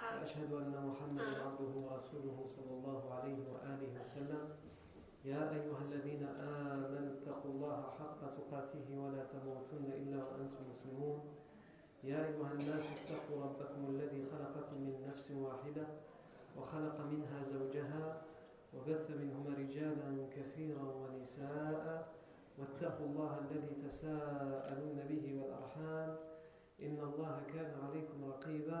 وأشهد أن محمدا عبده ورسوله صلى الله عليه وآله وسلم. يا أيها الذين آمنوا اتقوا الله حق تقاته ولا تموتن إلا وأنتم مسلمون. يا أيها الناس اتقوا ربكم الذي خلقكم من نفس واحدة وخلق منها زوجها وبث منهما رجالا كثيرا ونساء واتقوا الله الذي تساءلون به والأرحام. إن الله كان عليكم رقيبا.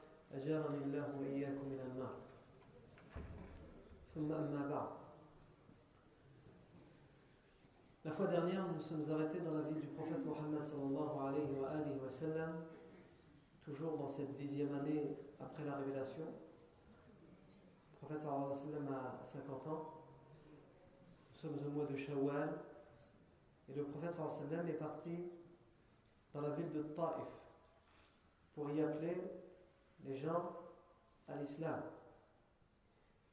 أجارني الله وإياكم من النار ثم أما بعد La fois dernière, nous nous sommes arrêtés dans la ville du prophète Mohammed sallallahu alayhi wa, alayhi wa sallam, toujours dans cette dixième année après la révélation. Le prophète sallallahu alayhi wa sallam a 50 ans. Nous sommes au mois de Shawwal. Et le prophète sallallahu alayhi wa sallam est parti dans la ville de Taif pour y appeler les gens à l'islam.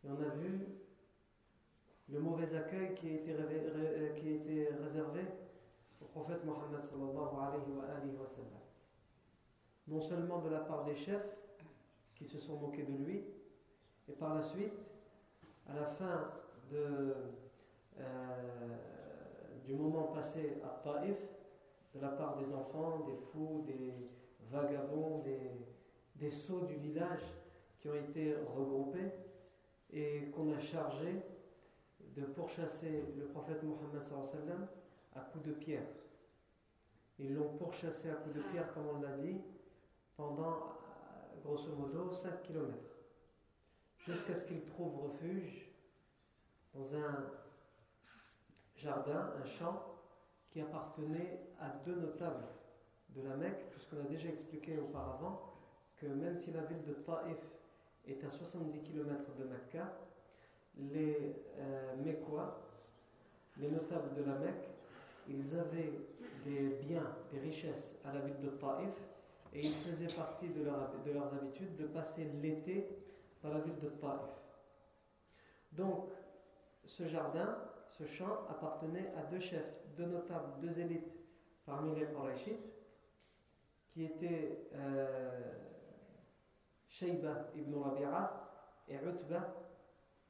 Et on a vu le mauvais accueil qui a été, qui a été réservé au prophète Mohammed. Non seulement de la part des chefs qui se sont moqués de lui, et par la suite, à la fin euh, du moment passé à Taif, de la part des enfants, des fous, des vagabonds, des, des sots du village qui ont été regroupés et qu'on a chargé de pourchasser le prophète Mohammed sallam à coups de pierre. Ils l'ont pourchassé à coups de pierre, comme on l'a dit, pendant grosso modo 5 km. Jusqu'à ce qu'il trouve refuge dans un jardin, un champ qui appartenait à deux notables de la Mecque, puisqu'on a déjà expliqué auparavant que même si la ville de Taif est à 70 km de Mecca, les euh, les notables de la Mecque, ils avaient des biens, des richesses à la ville de Taif et ils faisaient partie de, leur, de leurs habitudes de passer l'été dans la ville de Taif. Donc, ce jardin, ce champ appartenait à deux chefs, deux notables, deux élites parmi les Qurayshites, qui étaient euh, Shayba ibn Rabi'a et Utba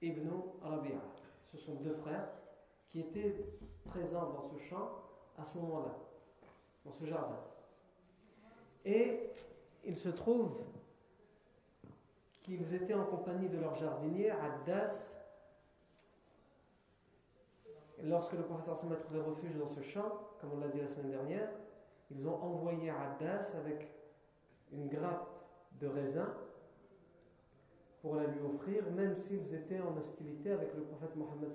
ibn Rabi'a. Ce sont deux frères qui étaient présents dans ce champ à ce moment-là, dans ce jardin. Et il se trouve qu'ils étaient en compagnie de leur jardinier, Addas. Lorsque le professeur Sam a trouvé refuge dans ce champ, comme on l'a dit la semaine dernière, ils ont envoyé Addas avec une grappe de raisin pour la lui offrir, même s'ils étaient en hostilité avec le prophète Mohammed.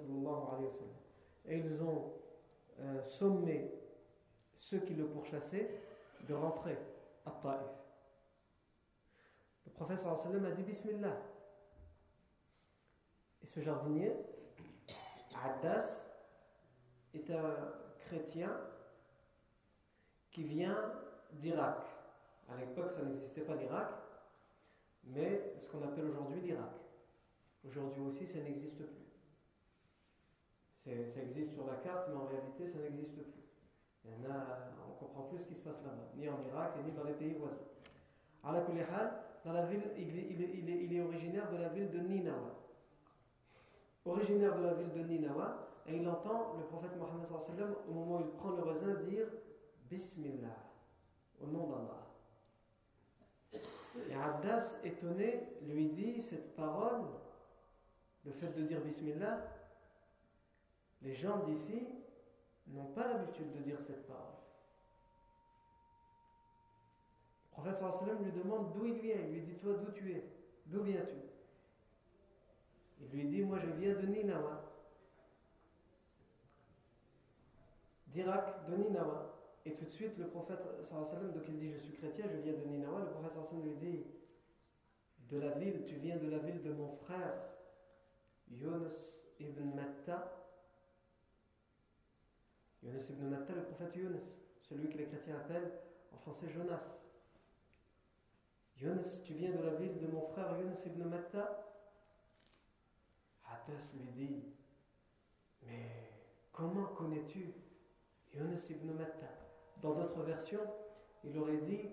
Et ils ont euh, sommé ceux qui le pourchassaient de rentrer à Taif. Le prophète a dit Bismillah. Et ce jardinier, Addas, est un chrétien qui vient d'Irak. À l'époque, ça n'existait pas l'Irak, mais ce qu'on appelle aujourd'hui l'Irak. Aujourd'hui aussi, ça n'existe plus. Ça existe sur la carte, mais en réalité, ça n'existe plus. On ne comprend plus ce qui se passe là-bas, ni en Irak, ni dans les pays voisins. Alors, dans la ville, il est originaire de la ville de Ninawa. Originaire de la ville de Ninawa, et il entend le prophète Mohammed au moment où il prend le raisin dire Bismillah, au nom d'Allah. Et Abdas, étonné, lui dit cette parole, le fait de dire Bismillah, les gens d'ici n'ont pas l'habitude de dire cette parole. Le prophète lui demande d'où il vient. Il lui dit Toi, d'où tu es? D'où viens-tu? Il lui dit Moi, je viens de Ninawa. d'Irak, de Ninawa. Et tout de suite, le prophète sallam, donc il dit Je suis chrétien, je viens de Ninawa. Le prophète sallam lui dit De la ville, tu viens de la ville de mon frère, Yunus ibn Matta. Yunus ibn Matta, le prophète Yunus, celui que les chrétiens appellent en français Jonas. Yunus, tu viens de la ville de mon frère Yunus ibn Matta Hadas lui dit Mais comment connais-tu Yunus ibn Matta? Dans d'autres versions, il aurait dit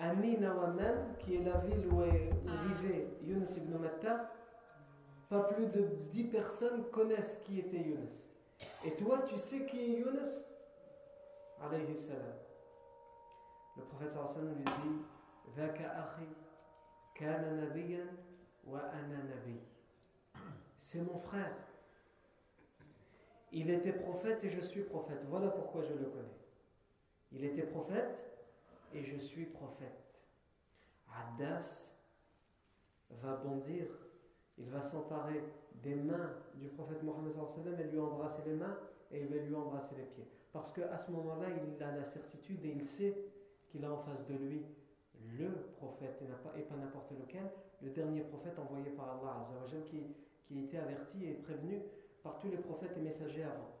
Ani Nawamam, qui est la ville où, est, vivait Yunus ibn Matta, pas plus de dix personnes connaissent qui était Yunus. Et toi, tu sais qui est Yunus? Alayhi salam. Le prophète sallam lui dit c'est mon frère. Il était prophète et je suis prophète. Voilà pourquoi je le connais. Il était prophète et je suis prophète. Adas va bondir, il va s'emparer des mains du prophète Mohammed et lui embrasser les mains et il va lui embrasser les pieds. Parce qu'à ce moment-là, il a la certitude et il sait qu'il a en face de lui le prophète, et pas n'importe lequel, le dernier prophète envoyé par Allah qui, qui était averti et prévenu par tous les prophètes et messagers avant.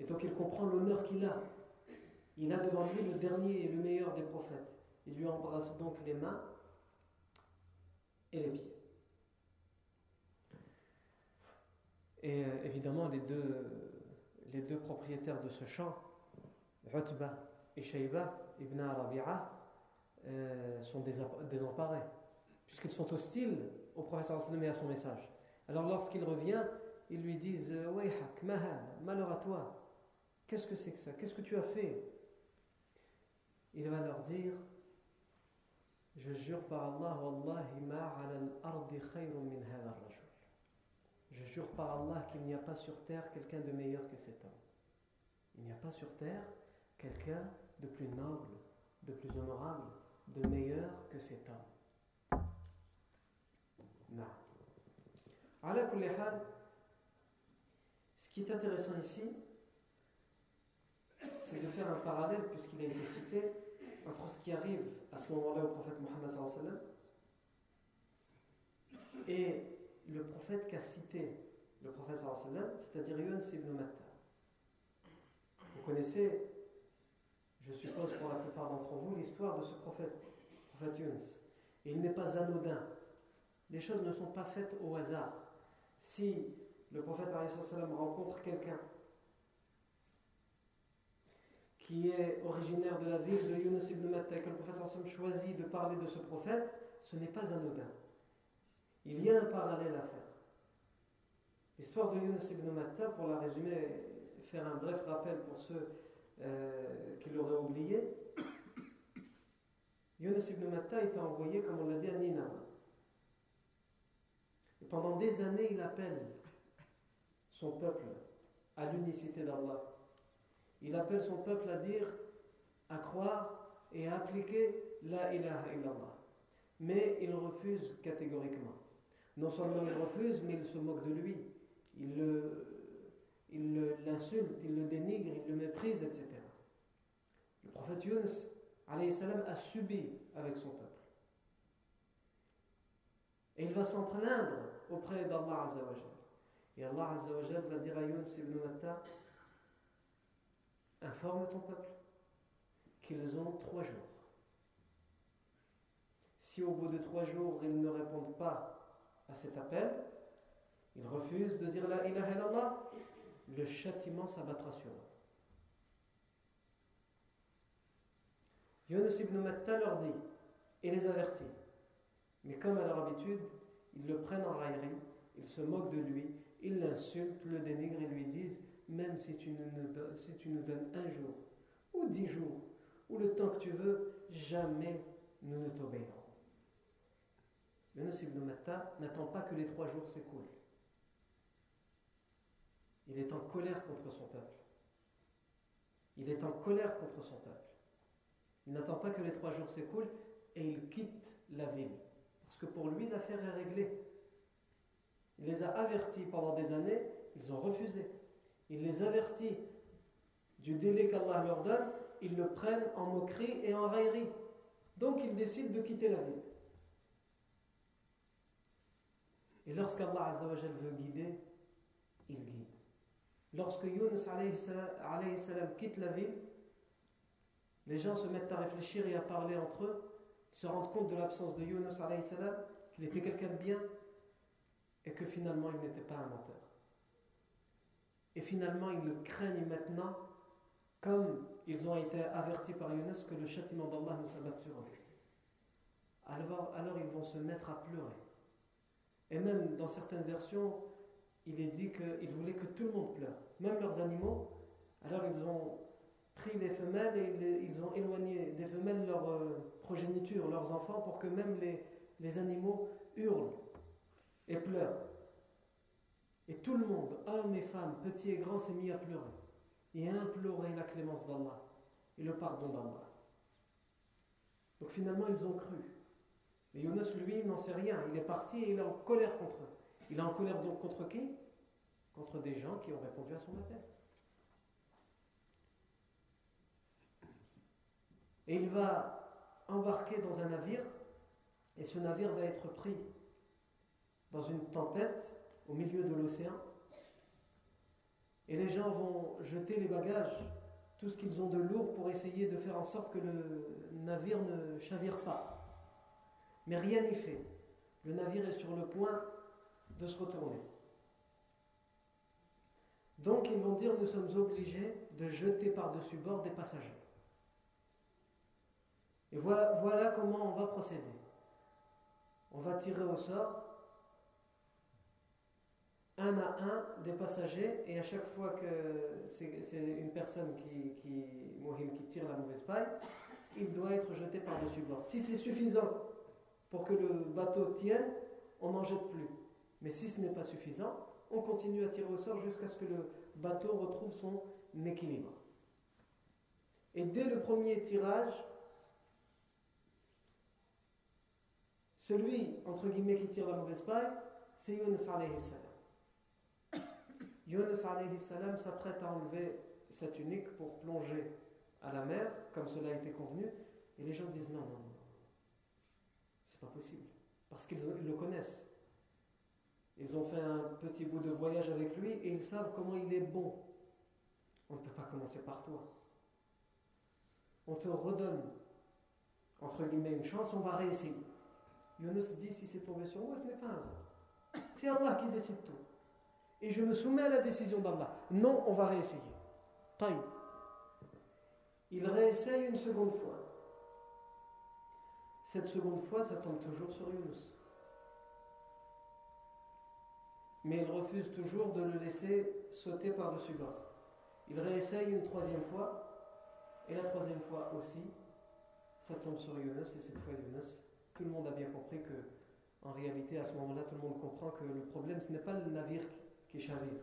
Et donc il comprend l'honneur qu'il a. Il a devant lui le dernier et le meilleur des prophètes. Il lui embrasse donc les mains et les pieds. Et euh, évidemment, les deux, propriétaires de ce champ, Utba et Shayba, Ibn Rabi'a euh, sont désemparés, puisqu'ils sont hostiles au professeur sallam et à son message. Alors lorsqu'il revient, ils lui disent Wayhak, malheur à toi. Qu'est-ce que c'est que ça? Qu'est-ce que tu as fait? Il va leur dire Je jure par Allah, Wallahi ma al-ardi khayrun min Je jure par Allah qu'il n'y a pas sur terre quelqu'un de meilleur que cet homme. Il n'y a pas sur terre quelqu'un de plus noble, de plus honorable, de meilleur que cet homme. Non. Ce qui est intéressant ici, c'est de faire un parallèle, puisqu'il a été cité, entre ce qui arrive à ce moment-là au prophète Mohammed et le prophète qu'a cité le prophète c'est-à-dire Yunus ibn Matta. Vous connaissez je suppose pour la plupart d'entre vous, l'histoire de ce prophète, prophète Yunus. Et il n'est pas anodin. Les choses ne sont pas faites au hasard. Si le prophète rencontre quelqu'un qui est originaire de la ville de Yunus ibn Matta, que le prophète choisit de parler de ce prophète, ce n'est pas anodin. Il y a un parallèle à faire. L'histoire de Yunus ibn Matta, pour la résumer, faire un bref rappel pour ceux euh, qu'il aurait oublié, Yunus ibn Matta était envoyé, comme on l'a dit, à Ninawa. Pendant des années, il appelle son peuple à l'unicité d'Allah. Il appelle son peuple à dire, à croire et à appliquer la ilaha illallah. Mais il refuse catégoriquement. Non seulement il refuse, mais il se moque de lui. Il l'insulte, il le dénigre, il le méprise, etc. Le prophète Yunus salam, a subi avec son peuple. Et il va s'en plaindre auprès d'Allah Azzawajal. Et Allah Azzawajal va dire à Yunus ibn Matta Informe ton peuple qu'ils ont trois jours. Si au bout de trois jours ils ne répondent pas à cet appel, ils refusent de dire la ilaha illallah, le châtiment s'abattra sur eux. Yunus ibn Matta leur dit et les avertit. Mais comme à leur habitude, ils le prennent en raillerie, ils se moquent de lui, ils l'insultent, le dénigrent et lui disent Même si tu, nous donnes, un jour, ou dix jours, ou le temps que tu veux, jamais nous ne t'obéirons. Matta n'attend pas que les trois jours s'écoulent. Il est en colère contre son peuple. Il est en colère contre son peuple. Il n'attend pas que les trois jours s'écoulent et il quitte la ville. Parce que pour lui, l'affaire est réglée. Il les a avertis pendant des années, ils ont refusé. Il les avertit du délai qu'Allah leur donne, ils le prennent en moquerie et en raillerie. Donc ils décident de quitter la ville. Et lorsqu'Allah veut guider, il guide. Lorsque Yunus salam quitte la ville, les gens se mettent à réfléchir et à parler entre eux, se rendent compte de l'absence de Yunus salam, qu'il était quelqu'un de bien et que finalement il n'était pas un menteur. Et finalement ils le craignent maintenant comme ils ont été avertis par Yunus que le châtiment d'Allah nous s'abatte sur eux. Alors, ils vont se mettre à pleurer. Et même dans certaines versions, il est dit qu'ils voulaient que tout le monde pleure, même leurs animaux. Alors ils ont pris les femelles et ils ont éloigné des femelles leur euh, progéniture, leurs enfants, pour que même les animaux hurlent et pleurent. Et tout le monde, hommes et femmes, petits et grands, s'est mis à pleurer et à implorer la clémence d'Allah et le pardon d'Allah. Donc finalement, ils ont cru. Mais Yunus, lui, n'en sait rien. Il est parti et il est en colère contre eux. Il est en colère donc contre qui? Contre des gens qui ont répondu à son appel. Et il va embarquer dans un navire, et ce navire va être pris dans une tempête au milieu de l'océan. Et les gens vont jeter les bagages, tout ce qu'ils ont de lourd pour essayer de faire en sorte que le navire ne chavire pas. Mais rien n'y fait. Le navire est sur le point de se retourner. Donc ils vont dire nous sommes obligés de jeter par-dessus bord des passagers. Et voilà, voilà comment on va procéder. On va tirer au sort un à un des passagers et à chaque fois que c'est une personne qui, tire la mauvaise paille, il doit être jeté par-dessus bord. Si c'est suffisant pour que le bateau tienne, on n'en jette plus. Mais si ce n'est pas suffisant, on continue à tirer au sort jusqu'à ce que le bateau retrouve son équilibre. Et dès le premier tirage, celui, entre guillemets, qui tire la mauvaise paille, c'est Yunus alayhi salam. Yunus s'apprête à enlever sa tunique pour plonger à la mer, comme cela a été convenu, et les gens disent non, non, non, c'est pas possible, parce qu'ils le connaissent. Ils ont fait un petit bout de voyage avec lui et ils savent comment il est bon. On ne peut pas commencer par toi. On te redonne, entre guillemets, une chance, on va réessayer. Yunus dit si c'est tombé sur moi, ce n'est pas un hasard. C'est Allah qui décide tout et je me soumets à la décision d'Allah. Non, on va réessayer. Taïm. Il réessaye une seconde fois. Cette seconde fois, ça tombe toujours sur Yunus. Mais il refuse toujours de le laisser sauter par-dessus bord. Il réessaye une troisième fois, et la troisième fois aussi, ça tombe sur Yunus, et cette fois Yunus, tout le monde a bien compris que, en réalité, à ce moment-là, tout le monde comprend que le problème, ce n'est pas le navire chavire.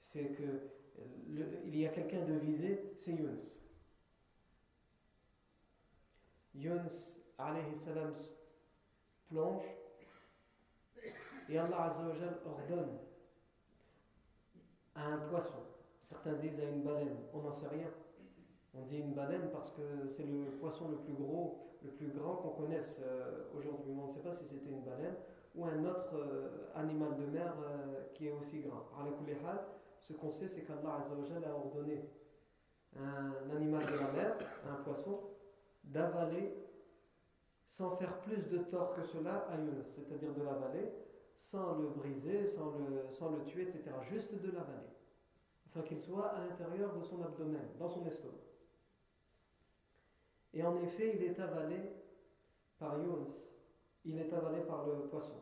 C'est que il y a quelqu'un de visé, c'est Yunus. Yunus, alayhi salam, plonge et Allah Azzawajal ordonne à un poisson. Certains disent à une baleine, on n'en sait rien. On dit une baleine parce que c'est le poisson le plus gros, le plus grand qu'on connaisse euh, aujourd'hui. On ne sait pas si c'était une baleine ou un autre euh, animal de mer euh, qui est aussi grand. Ce qu'on sait, c'est qu'Allah a ordonné un animal de la mer, un poisson, d'avaler sans faire plus de tort que cela à Yunus, c'est-à-dire de l'avaler sans le briser, sans le, sans le tuer, etc. Juste de l'avaler, afin qu'il soit à l'intérieur de son abdomen, dans son estomac. Et en effet, il est avalé par Yunus il est avalé par le poisson.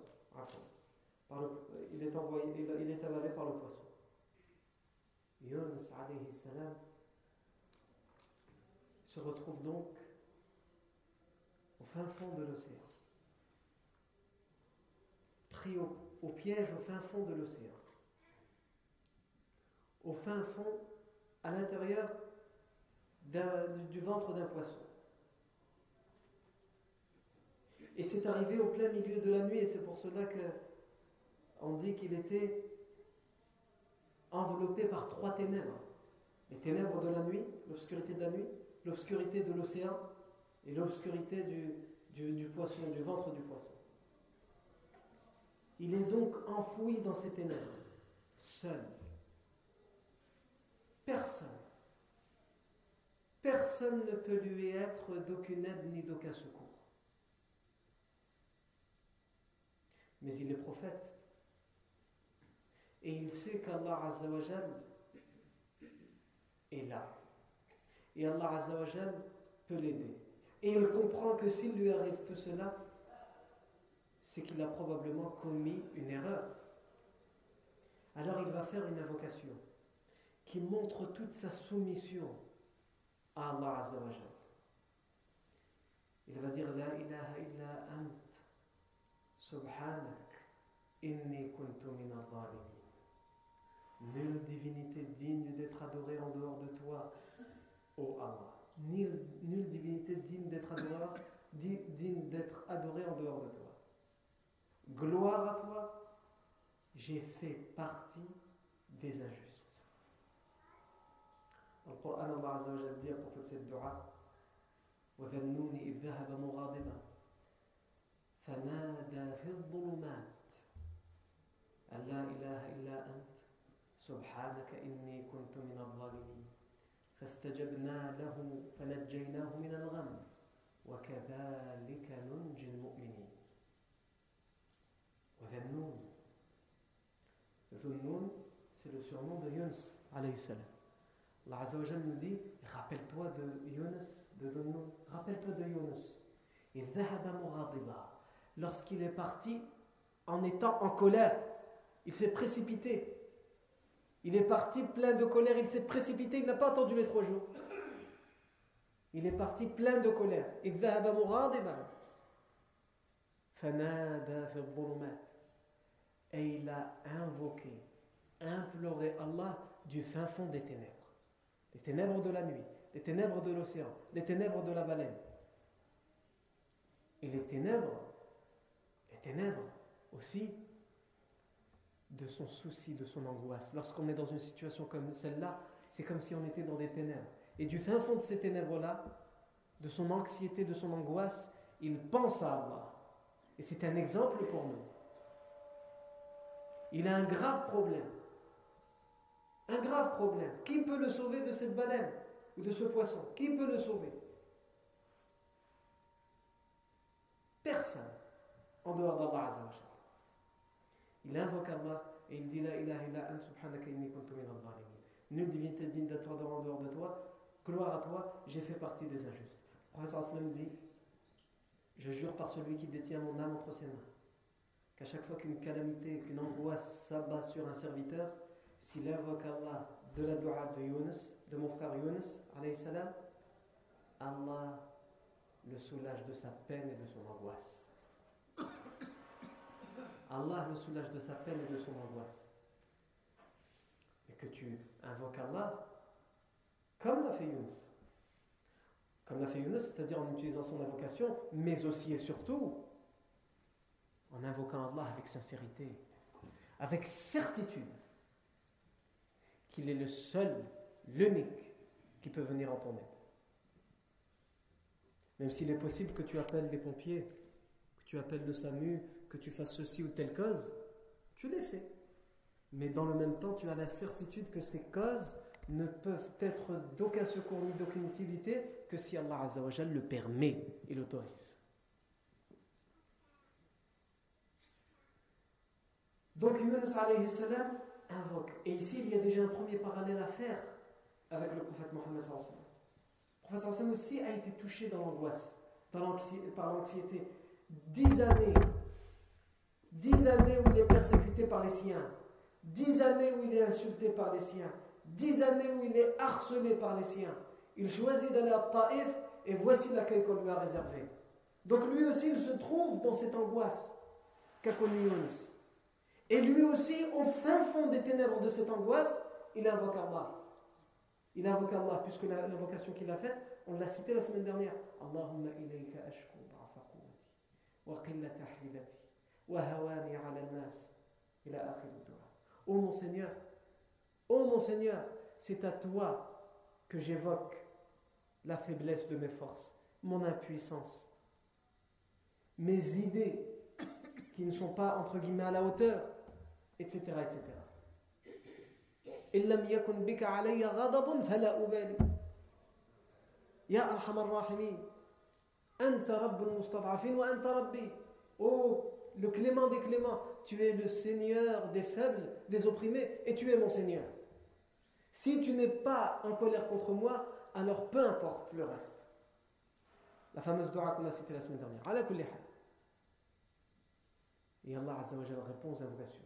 Le, il, est avalé par le poisson. Yunus alayhi se retrouve donc au fin fond de l'océan. Pris au, piège au fin fond de l'océan. Au fin fond, à l'intérieur du ventre d'un poisson. Et c'est arrivé au plein milieu de la nuit, et c'est pour cela qu'on dit qu'il était enveloppé par trois ténèbres. Les ténèbres de la nuit, l'obscurité de la nuit, l'obscurité de l'océan et l'obscurité du, du, poisson, du ventre du poisson. Il est donc enfoui dans ces ténèbres, seul. Personne. Personne ne peut lui être d'aucune aide ni d'aucun secours. Mais il est prophète. Et il sait qu'Allah Azzawajal est là. Et Allah Azzawajal peut l'aider. Et il comprend que s'il lui arrive tout cela, c'est qu'il a probablement commis une erreur. Alors il va faire une invocation qui montre toute sa soumission à Allah Azzawajal. Il va dire La ilaha illa ant, subhanak, inni kuntu min Nulle divinité digne d'être adorée en dehors de toi, ô Allah. Nulle, divinité digne d'être adorée, digne d'être adorée en dehors de toi. Gloire à toi, j'ai fait partie des injustes. Le Coran, Allah Azza wa dit à propos de cette dua وذنون إذ ذهب مغاضبا فنادى في الظلمات أن لا إله إلا أنت سبحانك إني كنت من الظالمين. فاستجبنا له فنجيناه من الغم وكذلك ننجي المؤمنين. وذنون ذنون c'est le surnom de Yunus alayhi salam. Allah Azzawajal nous dit rappelle-toi de Yunus de Dhunun rappelle-toi de Yunus ذهب مغاضبا lorsqu'il est parti en étant en colère il s'est précipité il est parti plein de colère, il s'est précipité, il n'a pas attendu les trois jours. Il est parti plein de colère. Et il a invoqué, imploré Allah du fin fond des ténèbres. Les ténèbres de la nuit, les ténèbres de l'océan, les ténèbres de la baleine. Et les ténèbres, ténèbres aussi de son souci, de son angoisse. Lorsqu'on est dans une situation comme celle-là, c'est comme si on était dans des ténèbres. Et du fin fond de ces ténèbres-là, de son anxiété, de son angoisse, il pense à Allah. Et c'est un exemple pour nous. Il a un grave problème. Un grave problème. Qui peut le sauver de cette baleine ou de ce poisson? Qui peut le sauver? Personne en dehors d'Allah il invoque Allah et il dit La ilaha illa an subhanaka inni kuntu min Nulle divinité digne d'être en dehors de toi. Gloire à toi, j'ai fait partie des injustes. Le prophète dit Je jure par celui qui détient mon âme entre ses mains, qu'à chaque fois qu'une calamité, qu'une angoisse s'abat sur un serviteur, s'il invoque Allah de la dua de Yunus, de mon frère Yunus, salam, Allah le soulage de sa peine et de son angoisse. Allah le soulage de sa peine et de son angoisse. Et que tu invoques Allah comme l'a fait Yunus. Comme l'a fait Yunus, c'est-à-dire en utilisant son invocation, mais aussi et surtout en invoquant Allah avec sincérité, avec certitude qu'il est le seul, l'unique qui peut venir en ton aide. Même s'il est possible que tu appelles les pompiers, que tu appelles le SAMU, que tu fasses ceci ou telle cause, tu les fais. Mais dans le même temps, tu as la certitude que ces causes ne peuvent être d'aucun secours ni d'aucune utilité que si Allah Azzawajal le permet et l'autorise. Donc Yunus alayhi salam invoque. Et ici, il y a déjà un premier parallèle à faire avec le prophète Mohammed Le prophète aussi a été touché dans l'angoisse, par l'anxiété. Dix années Dix années où il est persécuté par les siens. Dix années où il est insulté par les siens. Dix années où il est harcelé par les siens. Il choisit d'aller à Taïf et voici l'accueil qu'on lui a réservé. Donc lui aussi, il se trouve dans cette angoisse qu'a. Et lui aussi, au fin fond des ténèbres de cette angoisse, il invoque Allah. Il invoque Allah, puisque l'invocation qu'il a faite, on l'a cité la semaine dernière. Allahumma ilayka Wahawani mon Seigneur, ô mon Seigneur, c'est à toi que j'évoque la faiblesse de mes forces, mon impuissance, mes idées qui ne sont pas entre guillemets à la hauteur, etc. etc. Ya Arhamar Rahimin, Anta Rabbul Mustad'afin wa Anta Rabbi. Oh le clément des cléments, tu es le Seigneur des faibles, des opprimés, et tu es mon Seigneur. Si tu n'es pas en colère contre moi, alors peu importe le reste. La fameuse dua qu'on a citée la semaine dernière. Et Allah répond aux invocations.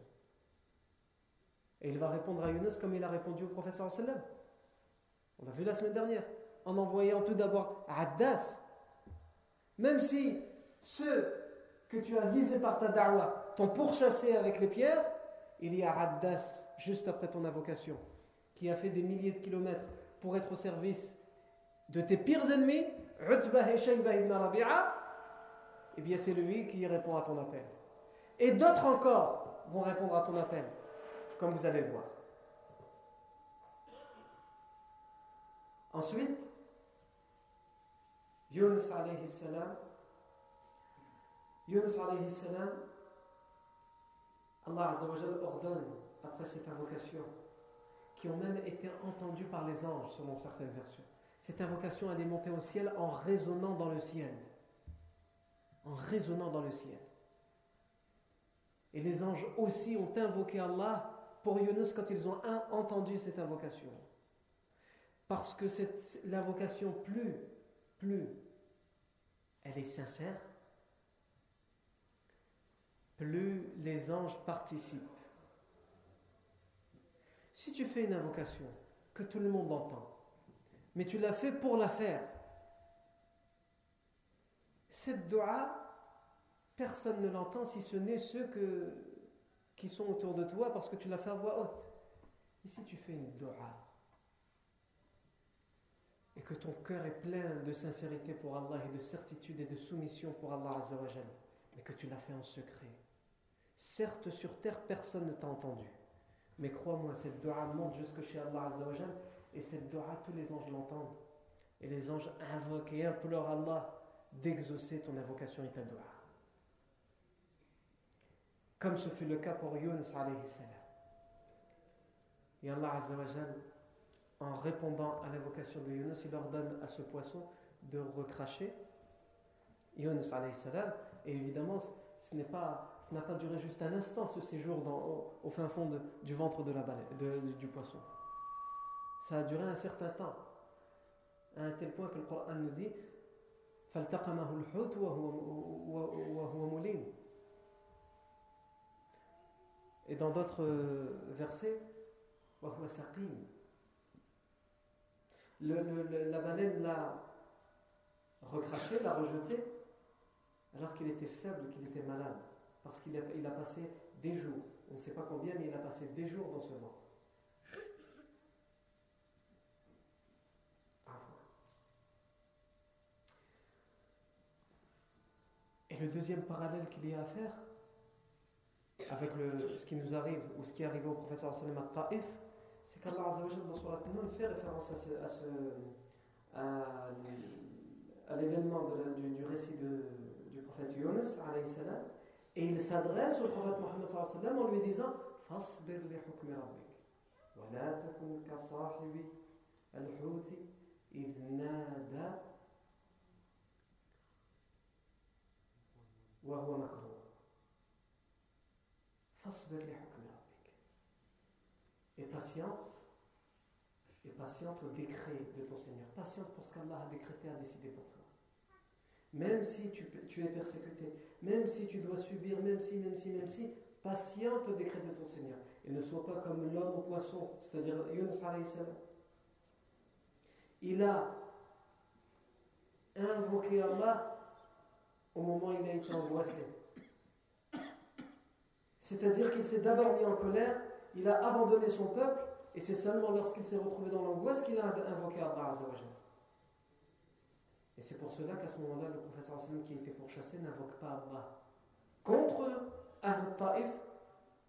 Et il va répondre à Yunus comme il a répondu au prophète sallam. On l'a vu la semaine dernière. En envoyant tout d'abord Addas. Même si ceux que tu as visés par ta da'wah t'ont pourchassé avec les pierres, il y a Addas juste après ton invocation qui a fait des milliers de kilomètres pour être au service de tes pires ennemis, Utbah et ibn eh bien c'est lui qui répond à ton appel. Et d'autres encore vont répondre à ton appel comme vous allez le voir. Ensuite, Yunus alayhi Yunus alayhi salam, Allah ordonne, après cette invocation, qui ont même été entendues par les anges selon certaines versions. Cette invocation, elle est montée au ciel en résonnant dans le ciel. En résonnant dans le ciel. Et les anges aussi ont invoqué Allah pour Yunus quand ils ont entendu cette invocation. Parce que l'invocation, plus, plus elle est sincère, plus les anges participent. Si tu fais une invocation que tout le monde entend, mais tu l'as fait pour la faire, cette dua, personne ne l'entend si ce n'est ceux qui sont autour de toi parce que tu l'as fait à voix haute. Et si tu fais une dua et que ton cœur est plein de sincérité pour Allah et de certitude et de soumission pour Allah mais que tu l'as fait en secret, certes sur terre personne ne t'a entendu, mais crois-moi, cette dua monte jusque chez Allah Azzawajal et cette dua, tous les anges l'entendent. Et les anges invoquent et implorent Allah d'exaucer ton invocation et ta dua comme ce fut le cas pour Yunus alayhi salam. Et Allah Azzawajal, en répondant à l'invocation de Yunus, il ordonne à ce poisson de recracher Yunus alayhi salam. Et évidemment, ce n'est pas, ça n'a pas duré juste un instant ce séjour dans, au, fin fond du ventre de la baleine, du, poisson. Ça a duré un certain temps, à un tel point que le Coran nous dit et dans d'autres euh, versets, la baleine l'a recraché, l'a rejeté, alors qu'il était faible, qu'il était malade parce qu'il a, passé des jours, on ne sait pas combien, mais il a passé des jours dans ce ventre. Et le deuxième parallèle qu'il y a à faire, avec ce qui nous arrive ou ce qui est arrivé au professeur sallam à Taif, c'est qu'Allah dans fait référence à, l'événement du, récit du prophète Yunus salam, et il s'adresse au prophète Mohammed en lui disant Fasbir li hukmi rabbik wa la takun ka sahibi al-huti idh wa huwa makrum et patiente, et patiente au décret de ton Seigneur. Patiente pour ce qu'Allah a décrété, a décidé pour toi. Même si tu, es persécuté, même si tu dois subir, même si, même si, même si, patiente au décret de ton Seigneur. Et ne sois pas comme l'homme au poisson, c'est-à-dire Yunus il a invoqué Allah au moment où il a été angoissé. C'est-à-dire qu'il s'est d'abord mis en colère, il a abandonné son peuple, et c'est seulement lorsqu'il s'est retrouvé dans l'angoisse qu'il a invoqué Allah Et c'est pour cela qu'à ce moment-là, le professeur qui était pourchassé n'invoque pas Allah contre Ahl Ta'if,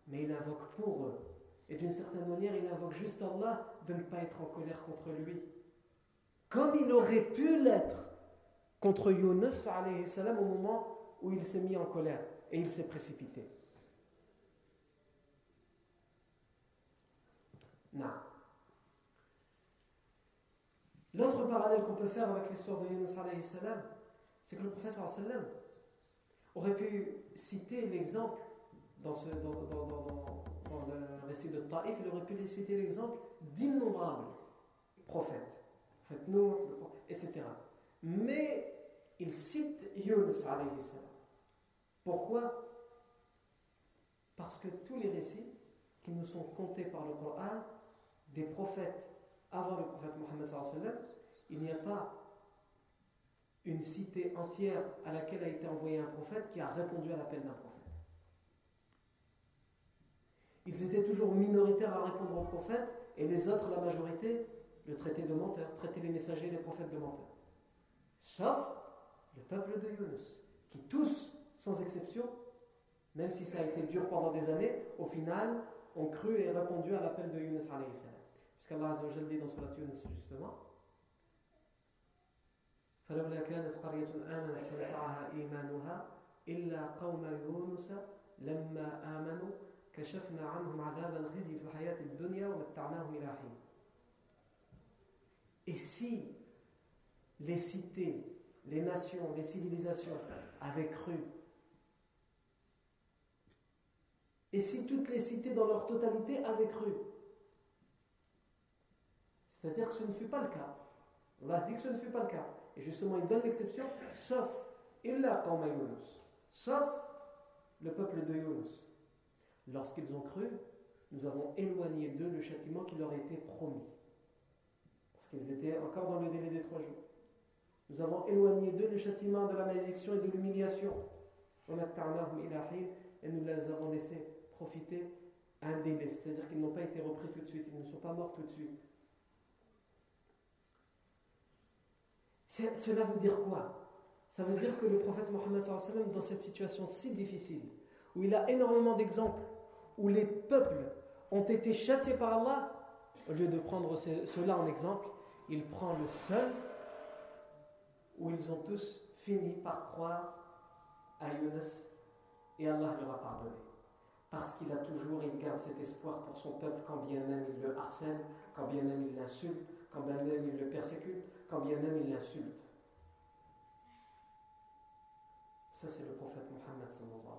mais il invoque pour eux. Et d'une certaine manière, il invoque juste Allah de ne pas être en colère contre lui. Comme il aurait pu l'être contre Yunus salam, au moment où il s'est mis en colère et il s'est précipité. Non. L'autre parallèle qu'on peut faire avec l'histoire de Yunus salam, c'est que le sallam aurait pu citer l'exemple dans, ce, le récit de Taïf, il aurait pu citer l'exemple d'innombrables prophètes, prophète Nour, etc. Mais il cite Yunus salam. Pourquoi? Parce que tous les récits qui nous sont comptés par le Coran, des prophètes avant le prophète Mohammed il n'y a pas une cité entière à laquelle a été envoyé un prophète qui a répondu à l'appel d'un prophète. Ils étaient toujours minoritaires à répondre aux prophètes et les autres, la majorité, le traitaient de menteurs, traitaient les messagers et les prophètes de menteurs. Sauf le peuple de Yunus, qui tous, sans exception, même si ça a été dur pendant des années, au final, ont cru et répondu à l'appel de Yunus alayhi salam Puisqu'Allah dit dans Surat Yunus justement, فلولا كانت قرية آمنت فنفعها إيمانها إلا قوم يونس لما آمنوا كشفنا عنهم عذاب الخزي في الحياة الدنيا ومتعناهم إلى حين Et si les cités, les nations, les civilisations avaient cru, et si toutes les cités dans leur totalité avaient cru, c'est-à-dire que ce ne fut pas le cas. On a dit que ce ne fut pas le cas. Et justement, il donne l'exception, sauf illa Yunus, sauf le peuple de Yunus. Lorsqu'ils ont cru, nous avons éloigné d'eux le châtiment qui leur était promis. Parce qu'ils étaient encore dans le délai des trois jours. Nous avons éloigné d'eux le châtiment de la malédiction et de l'humiliation. Et nous les avons laissés profiter un délai, c'est-à-dire qu'ils n'ont pas été repris tout de suite, ils ne sont pas morts tout de suite. Cela veut dire quoi? Ça veut dire que le prophète Mohammed, dans cette situation si difficile, où il a énormément d'exemples, où les peuples ont été châtiés par Allah, au lieu de prendre cela en exemple, il prend le seul où ils ont tous fini par croire à Yunus et Allah leur a pardonné. Parce qu'il a toujours, il garde cet espoir pour son peuple quand bien même il le harcèle, quand bien même il l'insulte, quand bien même il le persécute, quand bien même il l'insulte. Ça, c'est le prophète Mohammed sallallahu.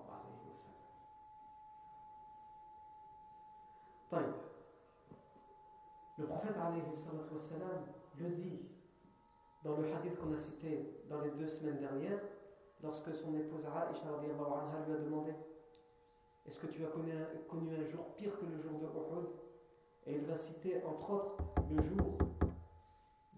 Le prophète alayhi le dit dans le hadith qu'on a cité dans les deux semaines dernières, lorsque son épouse Aisha lui a demandé Est-ce que tu as connu un, connu un jour pire que le jour de Uhud? Et il va citer entre autres le jour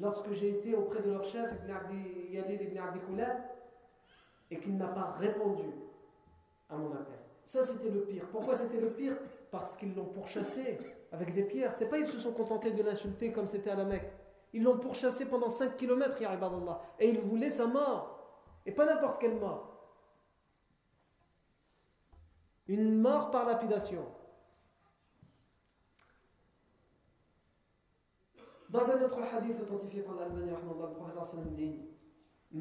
lorsque j'ai été auprès de leur chef, Ibn et qu'il n'a pas répondu à mon appel. Ça, c'était le pire. Pourquoi c'était le pire? Parce qu'ils l'ont pourchassé avec des pierres. C'est pas ils se sont contentés de l'insulter comme c'était à la Mecque. Ils l'ont pourchassé pendant 5 km, et ils voulaient sa mort. Et pas n'importe quelle mort. Une mort par lapidation. Dans un autre hadith authentifié par l'Allemagne, le professeur Sallam dit Il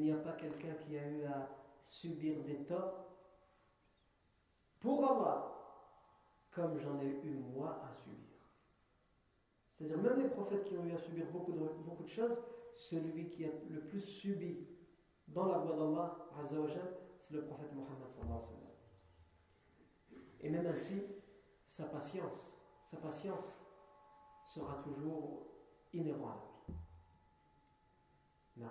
n'y a pas quelqu'un qui a eu à subir des torts pour Allah comme j'en ai eu moi à subir. C'est-à-dire même les prophètes qui ont eu à subir beaucoup de, beaucoup de choses, celui qui a le plus subi dans la voie d'Allah, c'est le prophète Mohammed. Et même ainsi, sa patience, sa patience sera toujours inébranlable. Non.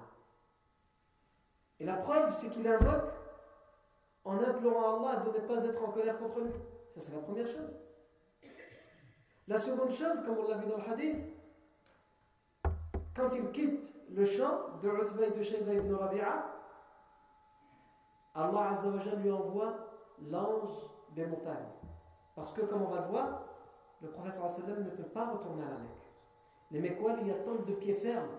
Et la preuve, c'est qu'il invoque en implorant Allah de ne pas être en colère contre lui. Ça, c'est la première chose. La seconde chose, comme on l'a vu dans le hadith, quand il quitte le champ de Utba de Shayba ibn Rabi'a, Allah lui envoie l'ange des montagnes. Parce que, comme on va le voir, le prophète ne peut pas retourner à la Mecque. Les Mekoual y attendent de pied ferme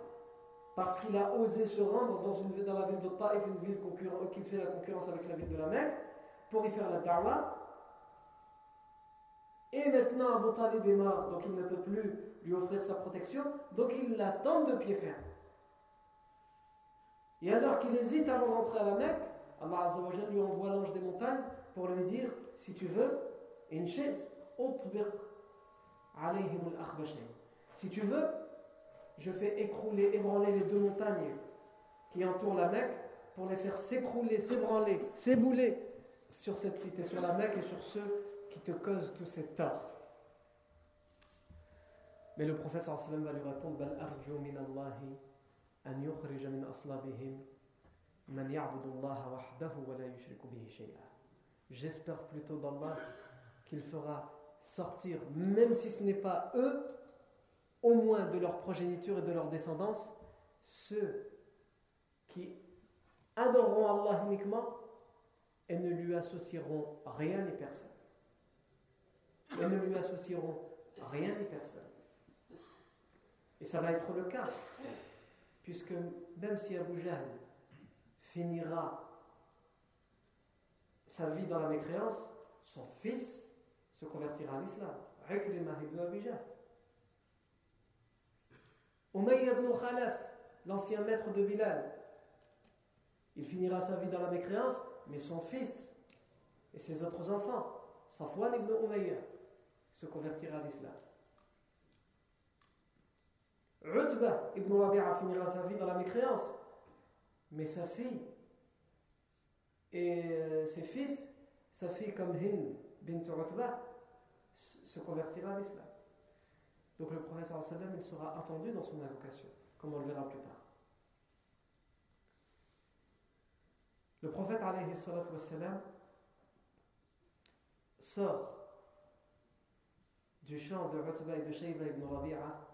parce qu'il a osé se rendre dans, la ville de Taïf, une ville qui fait la concurrence avec la ville de la Mecque, pour y faire la da'wah. Et maintenant, Abu Talib est donc il ne peut plus lui offrir sa protection, donc il l'attend de pied ferme. Et alors qu'il hésite avant d'entrer à la Mecque, Allah lui envoie l'ange des montagnes pour lui dire si tu veux, si tu veux, je fais écrouler, ébranler les deux montagnes qui entourent la Mecque pour les faire s'écrouler, s'ébranler, s'ébouler sur cette cité, sur la Mecque et sur ceux qui te causent tous ces torts. Mais le prophète sallam va lui répondre Bal arju min Allahi an yukhrij min aslabihim man ya'budu Allah wahdahu wa la yushriku bihi shay'a. J'espère plutôt d'Allah qu'il fera sortir, même si ce n'est pas eux, au moins de leur progéniture et de leur descendance, ceux qui adoreront Allah uniquement et ne lui associeront rien ni personne. Et ne lui associeront rien ni personne. Et ça va être le cas, puisque même si Abu Jahl finira sa vie dans la mécréance, son fils se convertira à l'islam. Ikrimah ibn Abi Umayy ibn Khalaf, l'ancien maître de Bilal, il finira sa vie dans la mécréance, mais son fils et ses autres enfants, Safwan ibn Umayya, se convertira à l'islam. Utba ibn Rabi'a finira sa vie dans la mécréance, mais sa fille et euh, ses fils, sa fille comme Hind bint Utba, se convertira à l'islam. Donc le prophète sallam, il sera attendu dans son invocation, comme on le verra plus tard. Le prophète sort du champ de Utba et de Shayba ibn Rabi'a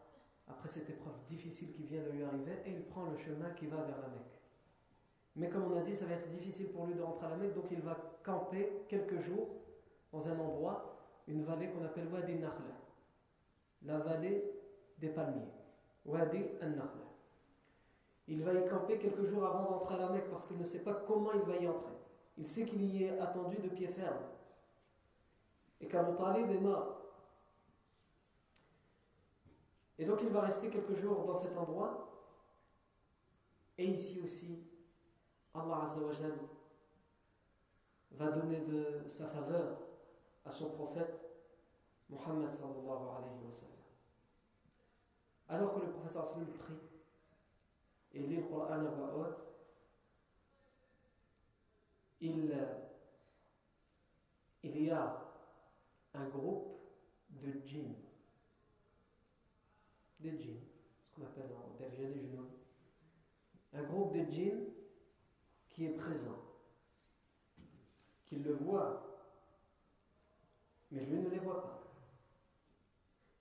après cette épreuve difficile qui vient de lui arriver et il prend le chemin qui va vers la Mecque. Mais comme on a dit, ça va être difficile pour lui de rentrer à la Mecque, donc il va camper quelques jours dans un endroit, une vallée qu'on appelle Wadi Nakhla, la vallée des palmiers. Wadi Nakhla. Il va y camper quelques jours avant d'entrer à la Mecque parce qu'il ne sait pas comment il va y entrer. Il sait qu'il y est attendu de pied ferme. Et qu'Abu Talib est mort. Et donc il va rester quelques jours dans cet endroit. Et ici aussi, Allah va donner de sa faveur à son prophète Muhammad sallallahu alayhi wa sallam. Alors que le wa sallam prie et lit le Coran à voix haute, il, il y a un groupe de djinns des djinns, ce qu'on appelle en derrière les genoux. Un groupe de djinns qui est présent, qui le voit, mais lui ne les voit pas.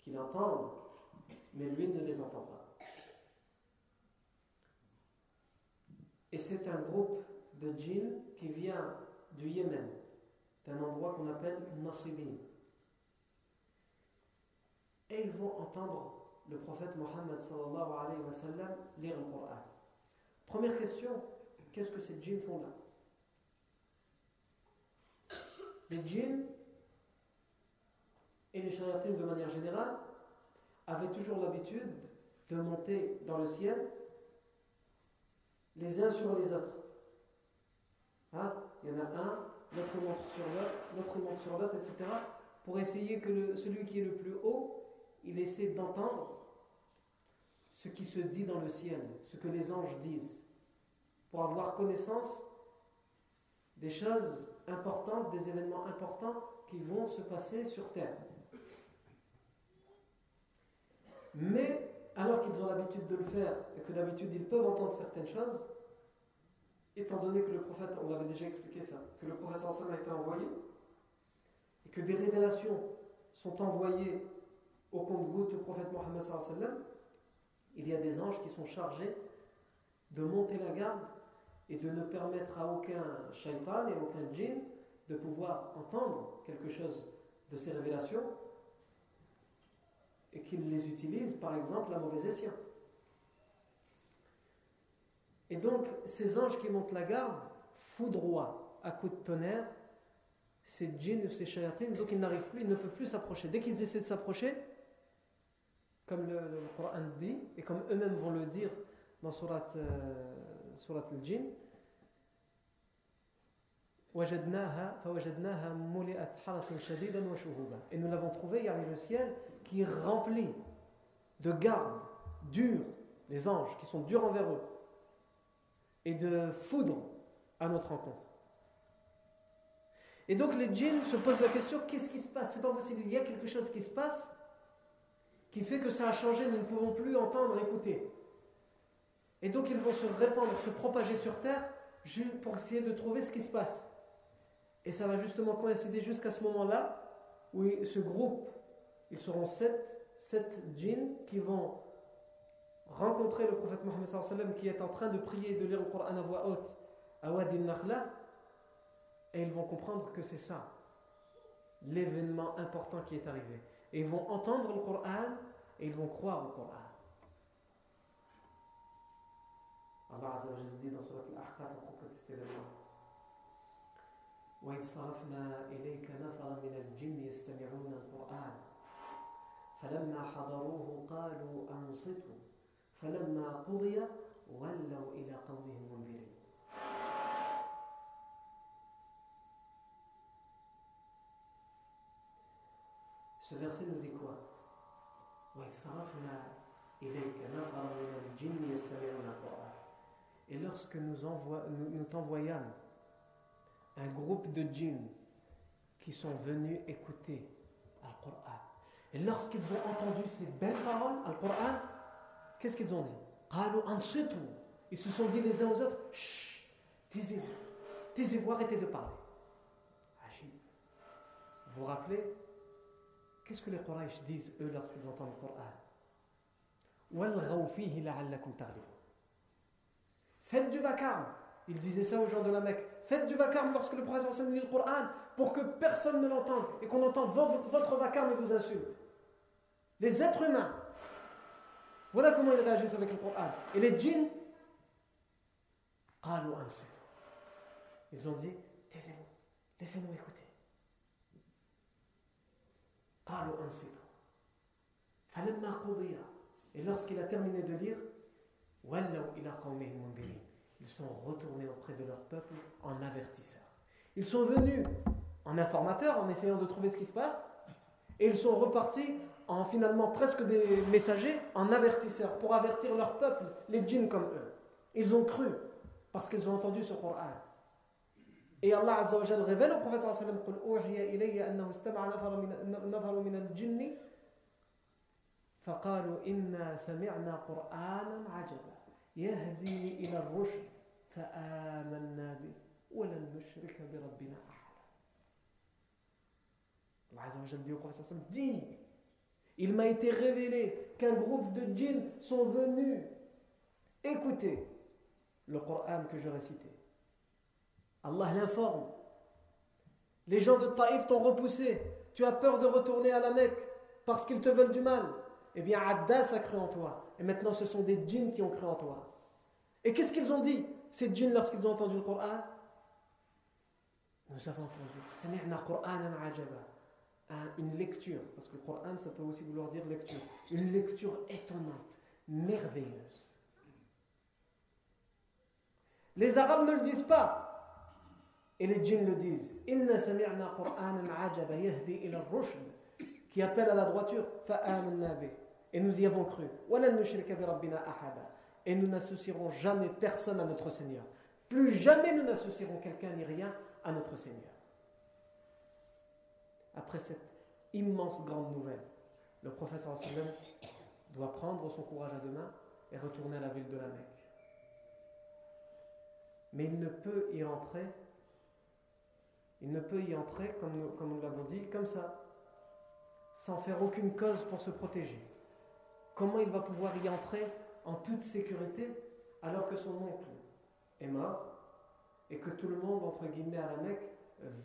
Qui l'entend, mais lui ne les entend pas. Et c'est un groupe de djinns qui vient du Yémen, d'un endroit qu'on appelle Nasibin. Et ils vont entendre le prophète Mohammed sallallahu alayhi wa sallam lire le Coran. Première question, qu'est-ce que ces djinns font là? Les djinns et les shayatines de manière générale avaient toujours l'habitude de monter dans le ciel les uns sur les autres. Hein? Il y en a un, l'autre monte sur l'autre, l'autre monte sur l'autre, etc. pour essayer que celui qui est le plus haut, il essaie d'entendre ce qui se dit dans le ciel, ce que les anges disent, pour avoir connaissance des choses importantes, des événements importants qui vont se passer sur terre. Mais alors qu'ils ont l'habitude de le faire et que d'habitude ils peuvent entendre certaines choses, étant donné que le prophète, on l'avait déjà expliqué ça, que le prophète sallam a été envoyé et que des révélations sont envoyées au compte-goutte au prophète Mohammed il y a des anges qui sont chargés de monter la garde et de ne permettre à aucun shaitan et aucun djinn de pouvoir entendre quelque chose de ces révélations et qu'ils les utilisent, par exemple, à mauvais escient. Et donc, ces anges qui montent la garde foudroient à coups de tonnerre ces djinns ou ces shayatines, donc ils n'arrivent plus, ils ne peuvent plus s'approcher. Dès qu'ils essaient de s'approcher, comme le, Coran dit, et comme eux-mêmes vont le dire dans Surat, euh, surat al-Jinn, et nous l'avons trouvé, il y avait le ciel qui est rempli de gardes durs, les anges qui sont durs envers eux, et de foudre à notre rencontre. Et donc les djinns se posent la question qu'est-ce qui se passe? C'est pas possible, il y a quelque chose qui se passe qui fait que ça a changé, nous ne pouvons plus entendre, écouter. Et donc ils vont se répandre, se propager sur terre pour essayer de trouver ce qui se passe. Et ça va justement coïncider jusqu'à ce moment-là où ce groupe, ils seront sept, sept djinns qui vont rencontrer le prophète Mohammed qui est en train de prier et de lire le Coran à voix haute à Wadi Nakhla et ils vont comprendre que c'est ça l'événement important qui est arrivé. Et ils vont entendre le Coran et ils vont croire au Coran. Allah Azza wa dit dans Surat Al-Ahqaf de. وإذ صرفنا إليك نفرا من الجن يستمعون القرآن. فلما حضروه قالوا أنصتوا. فلما قضي ولوا إلى قومهم منذرين. Ce verset nous dit quoi? Et lorsque nous, envoie, nous, nous t'envoyâmes un groupe de djinns qui sont venus écouter Al-Qur'an, et lorsqu'ils ont entendu ces belles paroles, Al-Qur'an, qu'est-ce qu'ils ont dit? Ils se sont dit les uns aux autres Chut, taisez-vous, taisez-vous, arrêtez de parler. Vous vous rappelez? Qu'est-ce que les Quraysh disent eux lorsqu'ils entendent le Coran Faites du vacarme. Ils disaient ça aux gens de la Mecque. Faites du vacarme lorsque le prophète enseigne le Coran pour que personne ne l'entende et qu'on entende votre vacarme et vous insulte. Les êtres humains. Voilà comment ils réagissent avec le Coran. Et les djinns, ils ont dit, taisez-vous, laissez-nous écouter. Et lorsqu'il a terminé de lire, ils sont retournés auprès de leur peuple en avertisseurs. Ils sont venus en informateurs en essayant de trouver ce qui se passe, et ils sont repartis en finalement presque des messagers, en avertisseurs, pour avertir leur peuple, les djinns comme eux. Ils ont cru, parce qu'ils ont entendu ce Coran. Et Allah Azza wa Jalla révèle au prophète sallallahu alayhi wa sallam قل أوحي إلي أنه استمع نفر من, نفر من الجن فقالوا إنا سمعنا قرآنا عجبا يهدي إلى الرشد فآمنا به ولن نشرك بربنا أحدا Allah Azza wa Jalla dit au prophète sallallahu alayhi wa sallam dis il m'a été révélé qu'un groupe de djinns sont venus écouter le Coran que je récitais Allah l'informe. Les gens de Taïf t'ont repoussé. Tu as peur de retourner à la Mecque parce qu'ils te veulent du mal. Eh bien, Addas a cru en toi. Et maintenant, ce sont des djinns qui ont cru en toi. Et qu'est-ce qu'ils ont dit, Ces djinns, lorsqu'ils ont entendu le Coran Nous avons entendu. Une lecture, parce que le Coran, ça peut aussi vouloir dire lecture. Une lecture étonnante, merveilleuse. Les Arabes ne le disent pas. Et les djinns le disent. Inna ila rushd qui appelle à la droiture. Fa'amanna bih. Et nous y avons cru. Walan nushrika bi rabbina. Et nous n'associerons jamais personne à notre Seigneur. Plus jamais nous n'associerons quelqu'un ni rien à notre Seigneur. Après cette immense grande nouvelle, le prophète sallam doit prendre son courage à deux mains et retourner à la ville de la Mecque. Mais il ne peut y entrer, il ne peut y entrer, comme nous, comme nous l'avons dit, comme ça, sans faire aucune cause pour se protéger. Comment il va pouvoir y entrer en toute sécurité alors que son oncle est mort et que tout le monde, entre guillemets, à la Mecque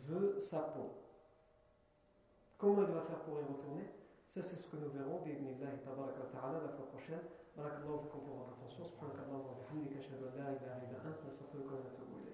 veut sa peau Comment il va faire pour y retourner? Ça, c'est ce que nous verrons, bi'idnillahi tabaraka wa ta'ala, la fois prochaine. Barakallahu fikum pour votre attention. Subhanakallahu wa bihamdika, ashhadu an la ilaha illa anta, nastaghfiruka wa ilayk.